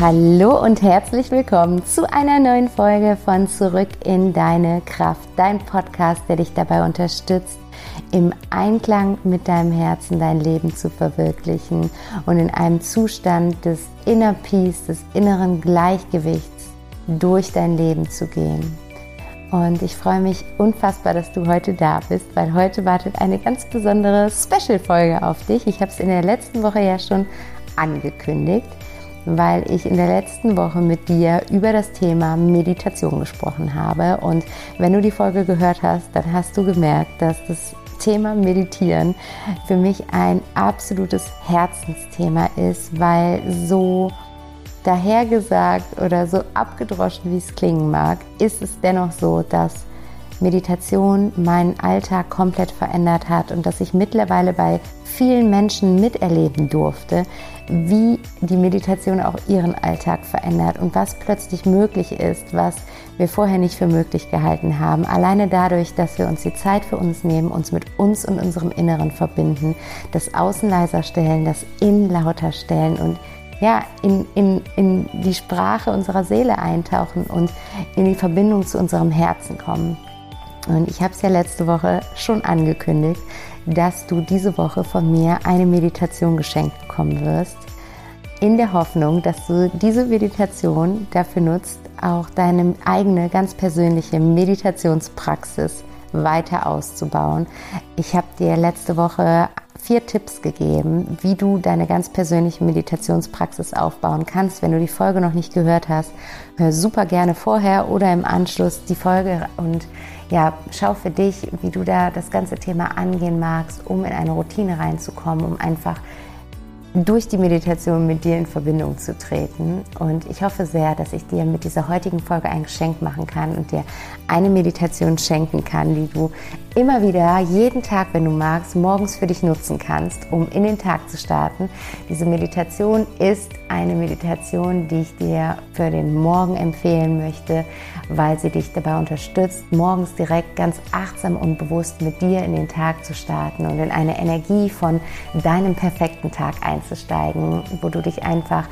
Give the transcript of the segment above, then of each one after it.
Hallo und herzlich willkommen zu einer neuen Folge von Zurück in deine Kraft, dein Podcast, der dich dabei unterstützt, im Einklang mit deinem Herzen dein Leben zu verwirklichen und in einem Zustand des Inner Peace, des inneren Gleichgewichts durch dein Leben zu gehen. Und ich freue mich unfassbar, dass du heute da bist, weil heute wartet eine ganz besondere Special-Folge auf dich. Ich habe es in der letzten Woche ja schon angekündigt weil ich in der letzten Woche mit dir über das Thema Meditation gesprochen habe. Und wenn du die Folge gehört hast, dann hast du gemerkt, dass das Thema Meditieren für mich ein absolutes Herzensthema ist, weil so dahergesagt oder so abgedroschen, wie es klingen mag, ist es dennoch so, dass Meditation meinen Alltag komplett verändert hat und dass ich mittlerweile bei vielen Menschen miterleben durfte, wie die Meditation auch ihren Alltag verändert und was plötzlich möglich ist, was wir vorher nicht für möglich gehalten haben. Alleine dadurch, dass wir uns die Zeit für uns nehmen, uns mit uns und unserem Inneren verbinden, das Außen leiser stellen, das Innen lauter stellen und ja, in, in, in die Sprache unserer Seele eintauchen und in die Verbindung zu unserem Herzen kommen. Und ich habe es ja letzte Woche schon angekündigt, dass du diese Woche von mir eine Meditation geschenkt bekommen wirst. In der Hoffnung, dass du diese Meditation dafür nutzt, auch deine eigene ganz persönliche Meditationspraxis weiter auszubauen. Ich habe dir letzte Woche vier Tipps gegeben, wie du deine ganz persönliche Meditationspraxis aufbauen kannst. Wenn du die Folge noch nicht gehört hast, hör super gerne vorher oder im Anschluss die Folge und ja, schau für dich, wie du da das ganze Thema angehen magst, um in eine Routine reinzukommen, um einfach durch die Meditation mit dir in Verbindung zu treten. Und ich hoffe sehr, dass ich dir mit dieser heutigen Folge ein Geschenk machen kann und dir eine Meditation schenken kann, die du immer wieder, jeden Tag, wenn du magst, morgens für dich nutzen kannst, um in den Tag zu starten. Diese Meditation ist eine Meditation, die ich dir für den Morgen empfehlen möchte, weil sie dich dabei unterstützt, morgens direkt ganz achtsam und bewusst mit dir in den Tag zu starten und in eine Energie von deinem perfekten Tag einzusteigen, wo du dich einfach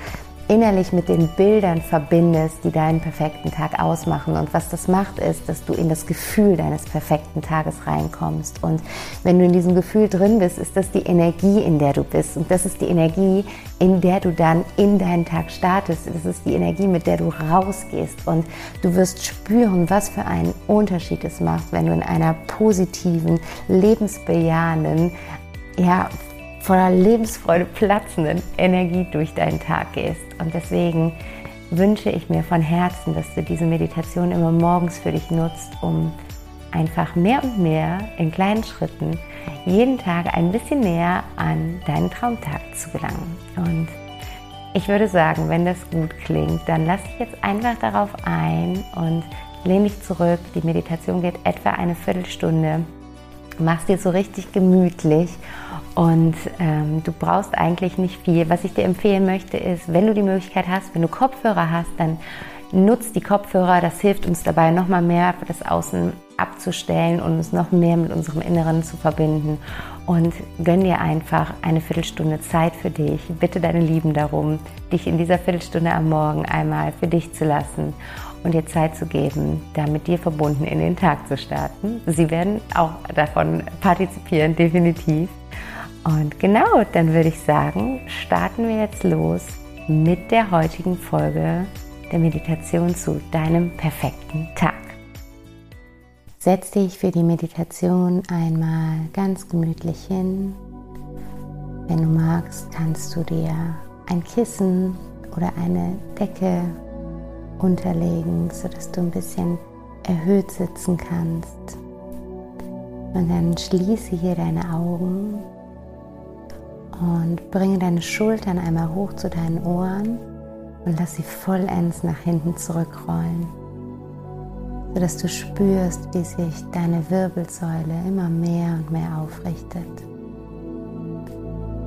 innerlich mit den Bildern verbindest, die deinen perfekten Tag ausmachen. Und was das macht, ist, dass du in das Gefühl deines perfekten Tages reinkommst. Und wenn du in diesem Gefühl drin bist, ist das die Energie, in der du bist. Und das ist die Energie, in der du dann in deinen Tag startest. Das ist die Energie, mit der du rausgehst. Und du wirst spüren, was für einen Unterschied es macht, wenn du in einer positiven, lebensbejahenden, ja, voller Lebensfreude platzenden Energie durch deinen Tag gehst. Und deswegen wünsche ich mir von Herzen, dass du diese Meditation immer morgens für dich nutzt, um einfach mehr und mehr in kleinen Schritten jeden Tag ein bisschen näher an deinen Traumtag zu gelangen. Und ich würde sagen, wenn das gut klingt, dann lass dich jetzt einfach darauf ein und lehn dich zurück. Die Meditation geht etwa eine Viertelstunde. Mach's dir so richtig gemütlich und ähm, du brauchst eigentlich nicht viel. Was ich dir empfehlen möchte, ist, wenn du die Möglichkeit hast, wenn du Kopfhörer hast, dann nutzt die Kopfhörer. Das hilft uns dabei, nochmal mehr das Außen abzustellen und uns noch mehr mit unserem Inneren zu verbinden. Und gönn dir einfach eine Viertelstunde Zeit für dich. Bitte deine Lieben darum, dich in dieser Viertelstunde am Morgen einmal für dich zu lassen und dir Zeit zu geben, da mit dir verbunden in den Tag zu starten. Sie werden auch davon partizipieren, definitiv. Und genau, dann würde ich sagen, starten wir jetzt los mit der heutigen Folge der Meditation zu deinem perfekten Tag. Setz dich für die Meditation einmal ganz gemütlich hin. Wenn du magst, kannst du dir ein Kissen oder eine Decke unterlegen, sodass du ein bisschen erhöht sitzen kannst. Und dann schließe hier deine Augen und bringe deine Schultern einmal hoch zu deinen Ohren und lass sie vollends nach hinten zurückrollen, sodass du spürst, wie sich deine Wirbelsäule immer mehr und mehr aufrichtet.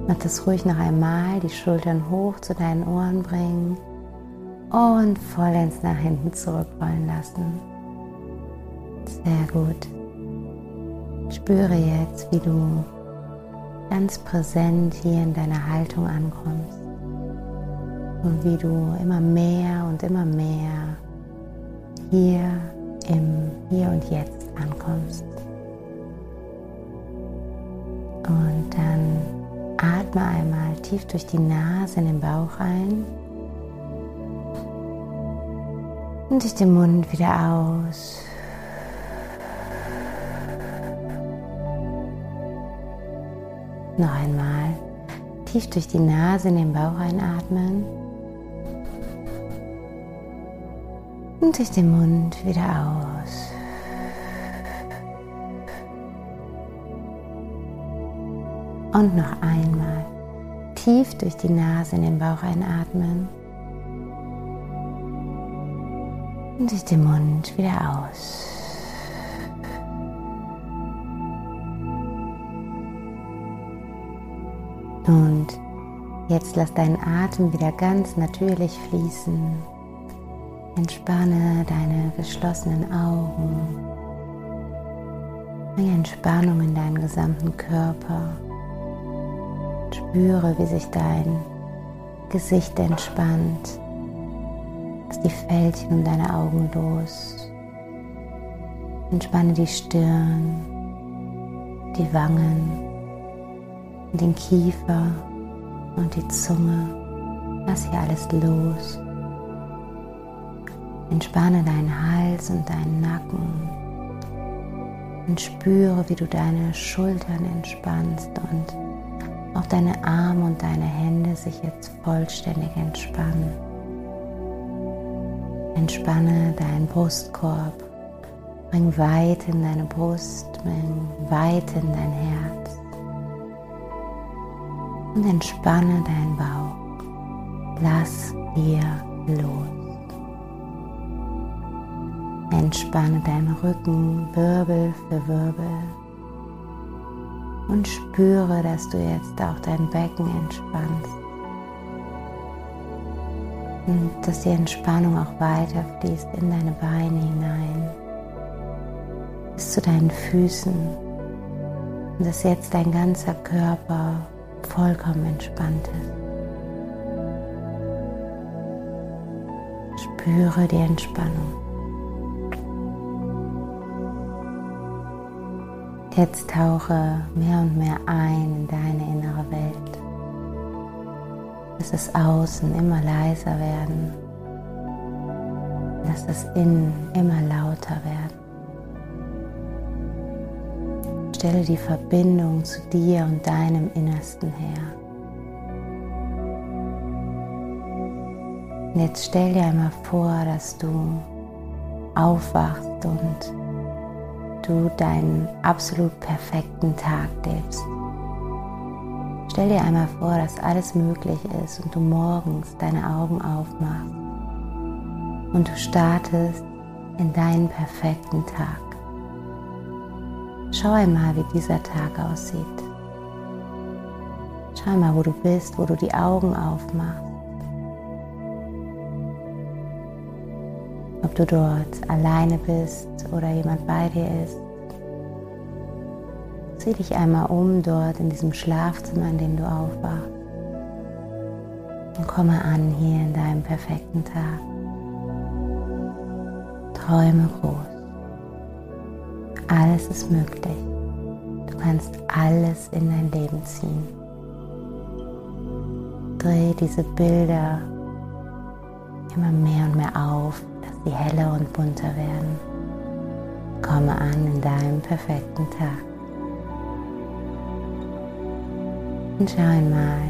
Mach das ruhig noch einmal, die Schultern hoch zu deinen Ohren bringen und vollends nach hinten zurückrollen lassen. Sehr gut. Spüre jetzt, wie du ganz präsent hier in deiner Haltung ankommst. und wie du immer mehr und immer mehr hier im Hier und Jetzt ankommst. Und dann atme einmal tief durch die Nase in den Bauch ein und durch den Mund wieder aus. Noch einmal tief durch die Nase in den Bauch einatmen und durch den Mund wieder aus. Und noch einmal tief durch die Nase in den Bauch einatmen und durch den Mund wieder aus. Und jetzt lass deinen Atem wieder ganz natürlich fließen. Entspanne deine geschlossenen Augen. Bring Entspannung in deinen gesamten Körper. Spüre, wie sich dein Gesicht entspannt. Die Fältchen um deine Augen los. Entspanne die Stirn, die Wangen den Kiefer und die Zunge. Lass hier alles los. Entspanne deinen Hals und deinen Nacken und spüre, wie du deine Schultern entspannst und auch deine Arme und deine Hände sich jetzt vollständig entspannen. Entspanne deinen Brustkorb, bring weit in deine Brust, bring weit in dein Herz und entspanne deinen Bauch. Lass hier los. Entspanne deinen Rücken Wirbel für Wirbel und spüre, dass du jetzt auch dein Becken entspannst und dass die Entspannung auch weiter fließt in deine Beine hinein bis zu deinen Füßen und dass jetzt dein ganzer Körper vollkommen entspannt ist. Spüre die Entspannung. Jetzt tauche mehr und mehr ein in deine innere Welt. Lass das Außen immer leiser werden. Lass das Innen immer lauter werden. Stelle die Verbindung zu dir und deinem Innersten her. Und jetzt stell dir einmal vor, dass du aufwachst und du deinen absolut perfekten Tag lebst. Stell dir einmal vor, dass alles möglich ist und du morgens deine Augen aufmachst und du startest in deinen perfekten Tag. Schau einmal, wie dieser Tag aussieht. Schau mal, wo du bist, wo du die Augen aufmachst. Ob du dort alleine bist oder jemand bei dir ist. Sieh dich einmal um dort in diesem Schlafzimmer, in dem du aufwachst. Und komme an hier in deinem perfekten Tag. Träume groß. Alles ist möglich. Du kannst alles in dein Leben ziehen. Dreh diese Bilder immer mehr und mehr auf, dass sie heller und bunter werden. Komme an in deinem perfekten Tag. Und schau einmal,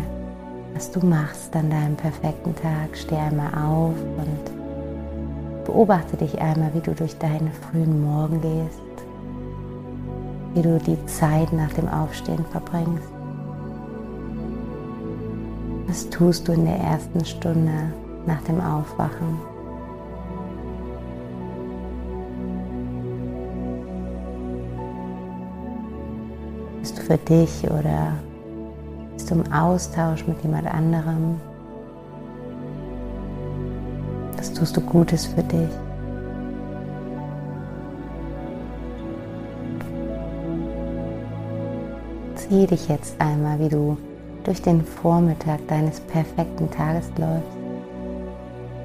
was du machst an deinem perfekten Tag. Steh einmal auf und beobachte dich einmal, wie du durch deinen frühen Morgen gehst wie du die Zeit nach dem Aufstehen verbringst. Was tust du in der ersten Stunde nach dem Aufwachen? Bist du für dich oder im Austausch mit jemand anderem? Was tust du Gutes für dich? Sieh dich jetzt einmal, wie du durch den Vormittag deines perfekten Tages läufst.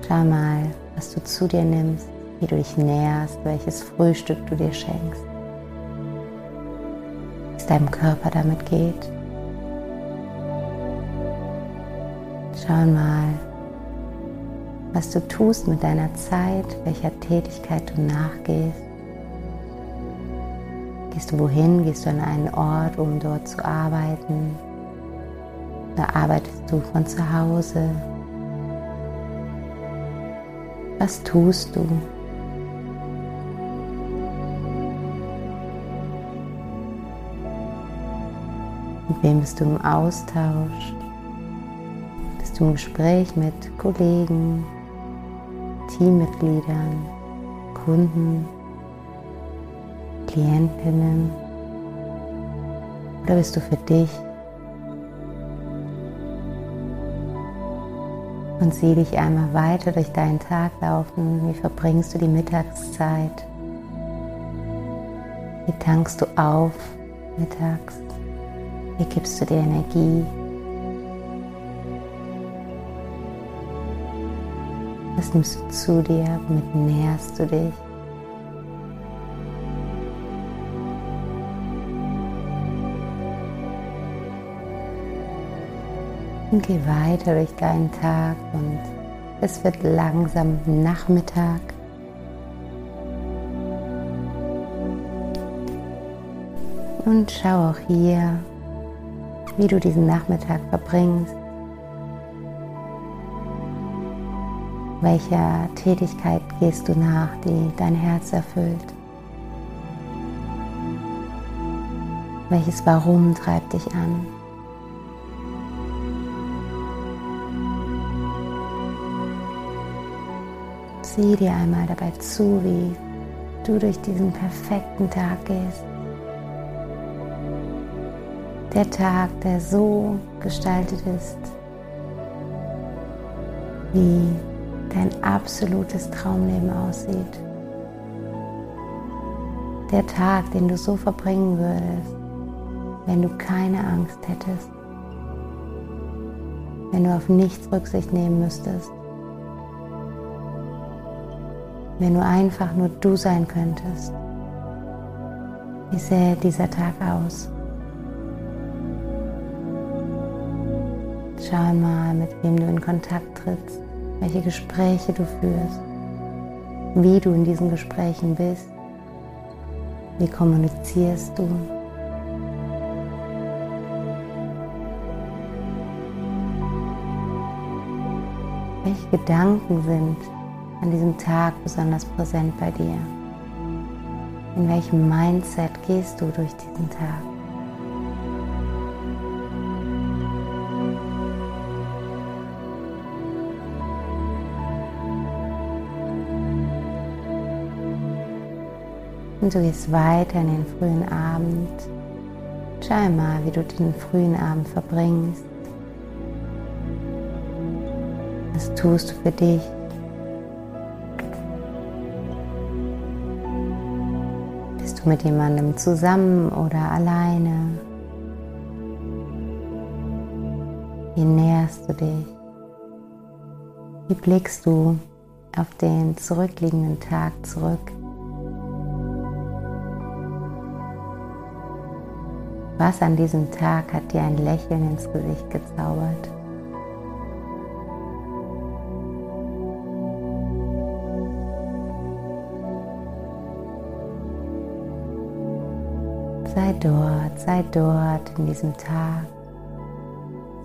Schau mal, was du zu dir nimmst, wie du dich näherst, welches Frühstück du dir schenkst, wie es deinem Körper damit geht. Schau mal, was du tust mit deiner Zeit, welcher Tätigkeit du nachgehst. Gehst du wohin? Gehst du an einen Ort, um dort zu arbeiten? Oder arbeitest du von zu Hause? Was tust du? Mit wem bist du im Austausch? Bist du im Gespräch mit Kollegen, Teammitgliedern, Kunden, Klientinnen? Oder bist du für dich und sieh dich einmal weiter durch deinen Tag laufen. Wie verbringst du die Mittagszeit? Wie tankst du auf mittags? Wie gibst du dir Energie? Was nimmst du zu dir? Womit nährst du dich? Und geh weiter durch deinen Tag und es wird langsam Nachmittag. Und schau auch hier, wie du diesen Nachmittag verbringst. Welcher Tätigkeit gehst du nach, die dein Herz erfüllt? Welches Warum treibt dich an? Sieh dir einmal dabei zu, wie du durch diesen perfekten Tag gehst. Der Tag, der so gestaltet ist, wie dein absolutes Traumleben aussieht. Der Tag, den du so verbringen würdest, wenn du keine Angst hättest, wenn du auf nichts Rücksicht nehmen müsstest, wenn du einfach nur du sein könntest. Wie sähe dieser Tag aus? Schau mal, mit wem du in Kontakt trittst welche Gespräche du führst, wie du in diesen Gesprächen bist, wie kommunizierst du. Welche Gedanken sind an diesem Tag besonders präsent bei dir? In welchem Mindset gehst du durch diesen Tag? Und du gehst weiter in den frühen Abend. Schau mal, wie du den frühen Abend verbringst. Was tust du für dich? Bist du mit jemandem zusammen oder alleine? Wie näherst du dich? Wie blickst du auf den zurückliegenden Tag zurück? Was an diesem Tag hat dir ein Lächeln ins Gesicht gezaubert? Sei dort, sei dort in diesem Tag,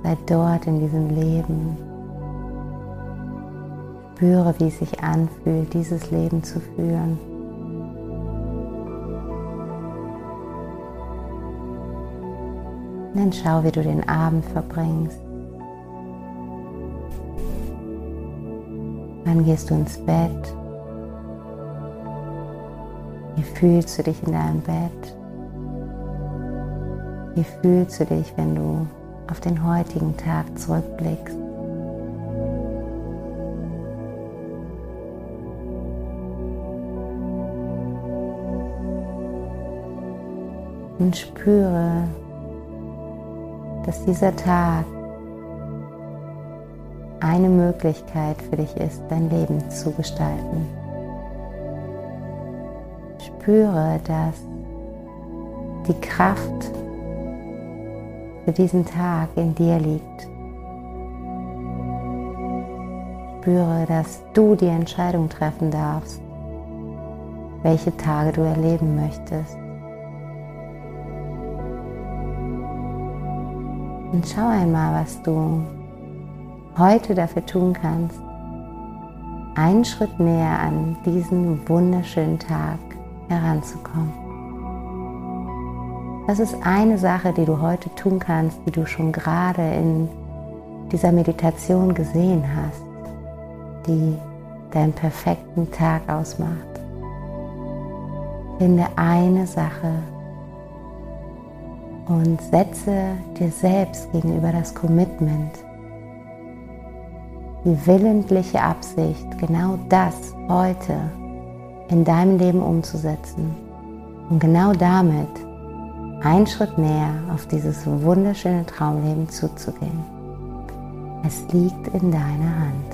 sei dort in diesem Leben. Spüre, wie es sich anfühlt, dieses Leben zu führen. Und dann schau, wie du den Abend verbringst. Wann gehst du ins Bett? Wie fühlst du dich in deinem Bett? Wie fühlst du dich, wenn du auf den heutigen Tag zurückblickst? Und spüre, dass dieser Tag eine Möglichkeit für dich ist, dein Leben zu gestalten. Spüre, dass die Kraft für diesen Tag in dir liegt. Spüre, dass du die Entscheidung treffen darfst, welche Tage du erleben möchtest. Und schau einmal, was du heute dafür tun kannst, einen Schritt näher an diesen wunderschönen Tag heranzukommen. Das ist eine Sache, die du heute tun kannst, die du schon gerade in dieser Meditation gesehen hast, die deinen perfekten Tag ausmacht. Finde eine Sache und setze dir selbst gegenüber das Commitment, die willentliche Absicht, genau das heute in deinem Leben umzusetzen und genau damit einen Schritt näher auf dieses wunderschöne Traumleben zuzugehen. Es liegt in deiner Hand.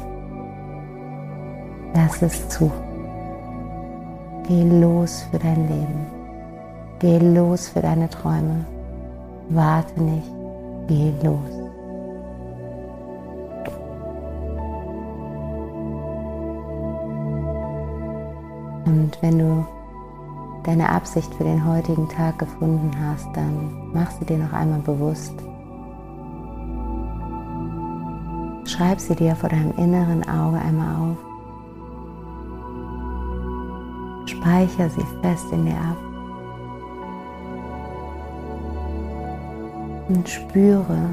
Lass es zu. Geh los für dein Leben. Geh los für deine Träume. Warte nicht. Geh los. Und wenn du deine Absicht für den heutigen Tag gefunden hast, dann mach sie dir noch einmal bewusst. Schreib sie dir vor deinem inneren Auge einmal auf. Speicher sie fest in dir ab. Und spüre,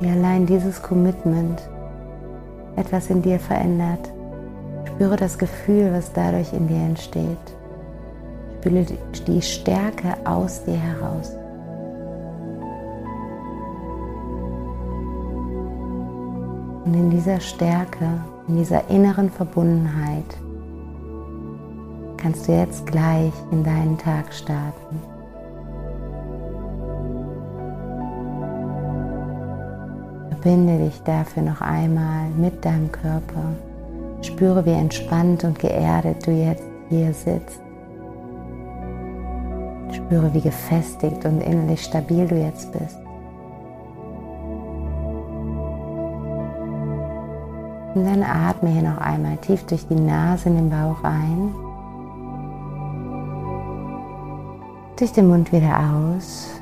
wie allein dieses Commitment etwas in dir verändert. Spüre das Gefühl, was dadurch in dir entsteht. Spüre die Stärke aus dir heraus. Und in dieser Stärke, in dieser inneren Verbundenheit kannst du jetzt gleich in deinen Tag starten. Verbinde dich dafür noch einmal mit deinem Körper. Spüre, wie entspannt und geerdet du jetzt hier sitzt. Spüre, wie gefestigt und innerlich stabil du jetzt bist. Und dann atme hier noch einmal tief durch die Nase in den Bauch ein. Durch den Mund wieder aus.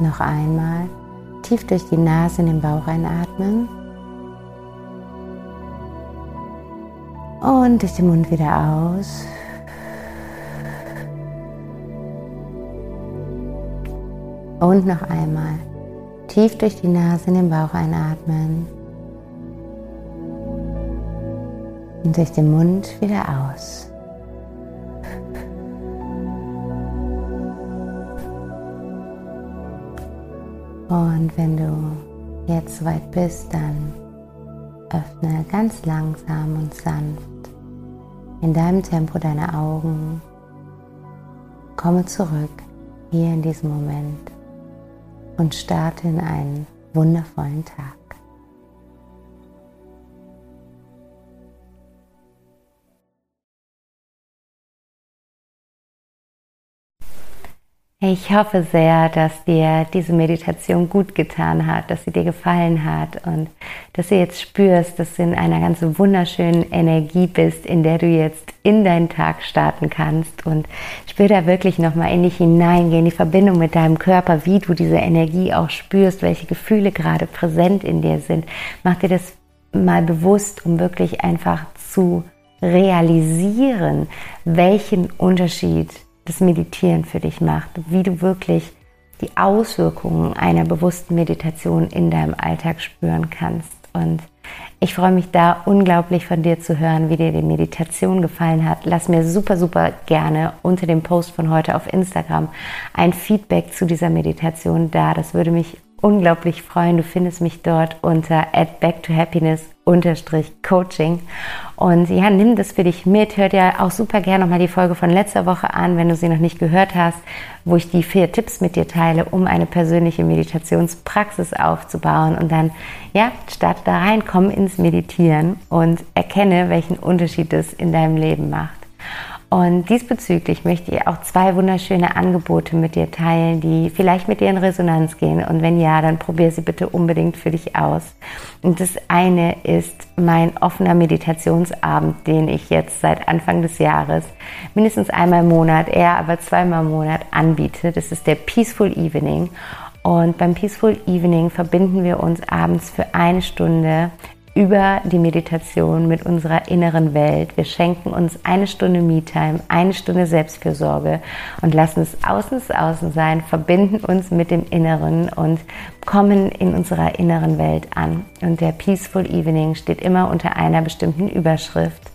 Noch einmal tief durch die Nase in den Bauch einatmen. Und durch den Mund wieder aus. Und noch einmal tief durch die Nase in den Bauch einatmen. Und durch den Mund wieder aus. Und wenn du jetzt soweit bist, dann öffne ganz langsam und sanft in deinem Tempo deine Augen. Komme zurück hier in diesem Moment und starte in einen wundervollen Tag. Ich hoffe sehr, dass dir diese Meditation gut getan hat, dass sie dir gefallen hat und dass du jetzt spürst, dass du in einer ganz wunderschönen Energie bist, in der du jetzt in deinen Tag starten kannst und spür da wirklich nochmal in dich hineingehen, die Verbindung mit deinem Körper, wie du diese Energie auch spürst, welche Gefühle gerade präsent in dir sind. Mach dir das mal bewusst, um wirklich einfach zu realisieren, welchen Unterschied das Meditieren für dich macht, wie du wirklich die Auswirkungen einer bewussten Meditation in deinem Alltag spüren kannst. Und ich freue mich da unglaublich von dir zu hören, wie dir die Meditation gefallen hat. Lass mir super, super gerne unter dem Post von heute auf Instagram ein Feedback zu dieser Meditation da. Das würde mich unglaublich freuen. Du findest mich dort unter at back to happiness Coaching. Und ja, nimm das für dich mit. Hör dir auch super gerne nochmal die Folge von letzter Woche an, wenn du sie noch nicht gehört hast, wo ich die vier Tipps mit dir teile, um eine persönliche Meditationspraxis aufzubauen. Und dann, ja, starte da rein, komm ins Meditieren und erkenne, welchen Unterschied es in deinem Leben macht. Und diesbezüglich möchte ich auch zwei wunderschöne Angebote mit dir teilen, die vielleicht mit dir in Resonanz gehen. Und wenn ja, dann probier sie bitte unbedingt für dich aus. Und das eine ist mein offener Meditationsabend, den ich jetzt seit Anfang des Jahres mindestens einmal im Monat, eher aber zweimal im Monat anbiete. Das ist der Peaceful Evening. Und beim Peaceful Evening verbinden wir uns abends für eine Stunde über die Meditation mit unserer inneren Welt. Wir schenken uns eine Stunde Me-Time, eine Stunde Selbstfürsorge und lassen es außen außen sein, verbinden uns mit dem Inneren und kommen in unserer inneren Welt an. Und der Peaceful Evening steht immer unter einer bestimmten Überschrift.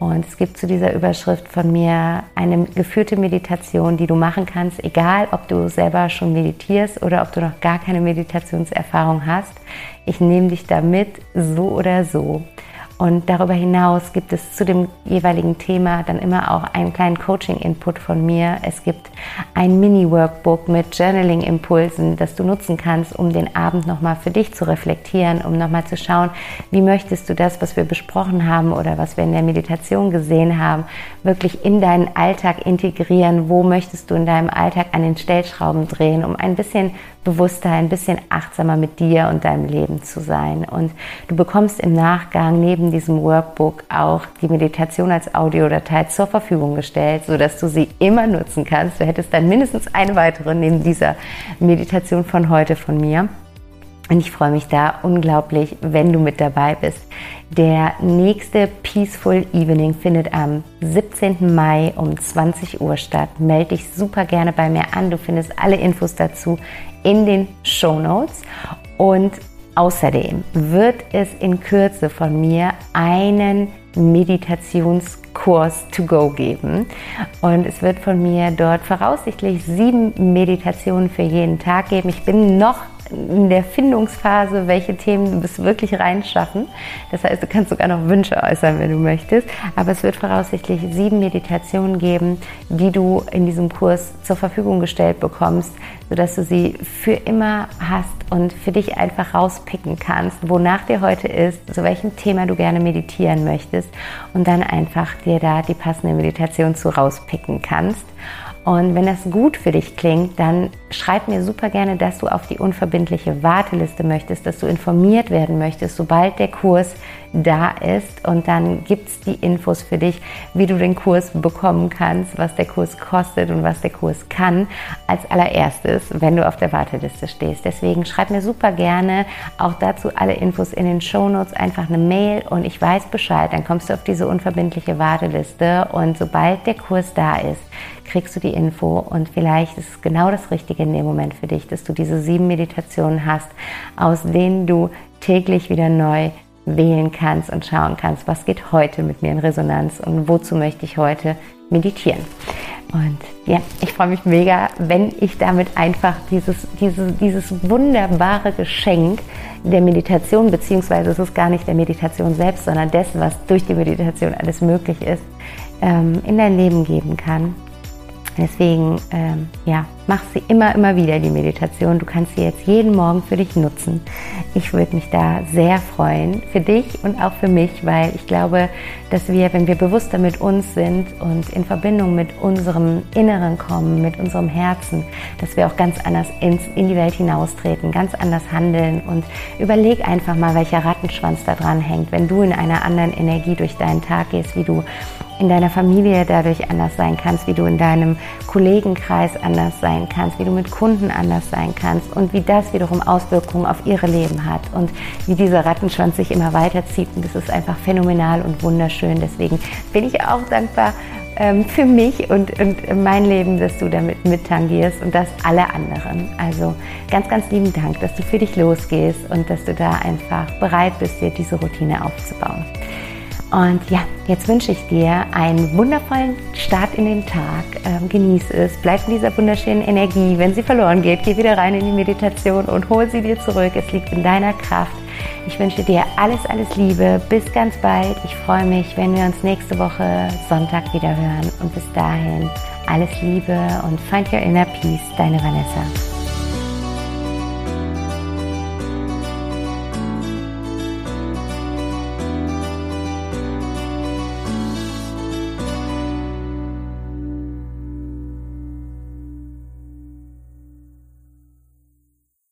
Und es gibt zu dieser Überschrift von mir eine geführte Meditation, die du machen kannst, egal ob du selber schon meditierst oder ob du noch gar keine Meditationserfahrung hast. Ich nehme dich da mit, so oder so. Und darüber hinaus gibt es zu dem jeweiligen Thema dann immer auch einen kleinen Coaching-Input von mir. Es gibt ein Mini-Workbook mit Journaling-Impulsen, das du nutzen kannst, um den Abend nochmal für dich zu reflektieren, um nochmal zu schauen, wie möchtest du das, was wir besprochen haben oder was wir in der Meditation gesehen haben, wirklich in deinen Alltag integrieren. Wo möchtest du in deinem Alltag an den Stellschrauben drehen, um ein bisschen bewusster, ein bisschen achtsamer mit dir und deinem Leben zu sein. Und du bekommst im Nachgang neben diesem Workbook auch die Meditation als Audiodatei zur Verfügung gestellt, sodass du sie immer nutzen kannst. Du hättest dann mindestens eine weitere neben dieser Meditation von heute von mir. Und ich freue mich da unglaublich, wenn du mit dabei bist. Der nächste Peaceful Evening findet am 17. Mai um 20 Uhr statt. Melde dich super gerne bei mir an. Du findest alle Infos dazu in den Show Notes. Und außerdem wird es in Kürze von mir einen Meditationskurs to go geben. Und es wird von mir dort voraussichtlich sieben Meditationen für jeden Tag geben. Ich bin noch in der Findungsphase, welche Themen du es wirklich reinschaffen. Das heißt, du kannst sogar noch Wünsche äußern, wenn du möchtest. Aber es wird voraussichtlich sieben Meditationen geben, die du in diesem Kurs zur Verfügung gestellt bekommst, sodass du sie für immer hast und für dich einfach rauspicken kannst, wonach dir heute ist, zu welchem Thema du gerne meditieren möchtest und dann einfach dir da die passende Meditation zu rauspicken kannst. Und wenn das gut für dich klingt, dann schreib mir super gerne, dass du auf die unverbindliche Warteliste möchtest, dass du informiert werden möchtest, sobald der Kurs da ist. Und dann gibt es die Infos für dich, wie du den Kurs bekommen kannst, was der Kurs kostet und was der Kurs kann, als allererstes, wenn du auf der Warteliste stehst. Deswegen schreib mir super gerne auch dazu alle Infos in den Show Notes, einfach eine Mail und ich weiß Bescheid. Dann kommst du auf diese unverbindliche Warteliste und sobald der Kurs da ist, kriegst du die Info und vielleicht ist es genau das Richtige in dem Moment für dich, dass du diese sieben Meditationen hast, aus denen du täglich wieder neu wählen kannst und schauen kannst, was geht heute mit mir in Resonanz und wozu möchte ich heute meditieren. Und ja, ich freue mich mega, wenn ich damit einfach dieses, dieses, dieses wunderbare Geschenk der Meditation, beziehungsweise es ist gar nicht der Meditation selbst, sondern dessen, was durch die Meditation alles möglich ist, ähm, in dein Leben geben kann. Deswegen, ähm, ja, mach sie immer, immer wieder, die Meditation. Du kannst sie jetzt jeden Morgen für dich nutzen. Ich würde mich da sehr freuen, für dich und auch für mich, weil ich glaube, dass wir, wenn wir bewusster mit uns sind und in Verbindung mit unserem Inneren kommen, mit unserem Herzen, dass wir auch ganz anders ins, in die Welt hinaustreten, ganz anders handeln und überleg einfach mal, welcher Rattenschwanz da dran hängt, wenn du in einer anderen Energie durch deinen Tag gehst, wie du in deiner Familie dadurch anders sein kannst, wie du in deinem Kollegenkreis anders sein kannst, wie du mit Kunden anders sein kannst und wie das wiederum Auswirkungen auf ihre Leben hat und wie dieser Rattenschwanz sich immer weiterzieht. Und das ist einfach phänomenal und wunderschön. Deswegen bin ich auch dankbar ähm, für mich und, und mein Leben, dass du damit mittangierst und das alle anderen. Also ganz, ganz lieben Dank, dass du für dich losgehst und dass du da einfach bereit bist, dir diese Routine aufzubauen. Und ja, jetzt wünsche ich dir einen wundervollen Start in den Tag. Ähm, genieß es, bleib in dieser wunderschönen Energie. Wenn sie verloren geht, geh wieder rein in die Meditation und hol sie dir zurück. Es liegt in deiner Kraft. Ich wünsche dir alles, alles Liebe. Bis ganz bald. Ich freue mich, wenn wir uns nächste Woche Sonntag wieder hören. Und bis dahin alles Liebe und find your inner peace. Deine Vanessa.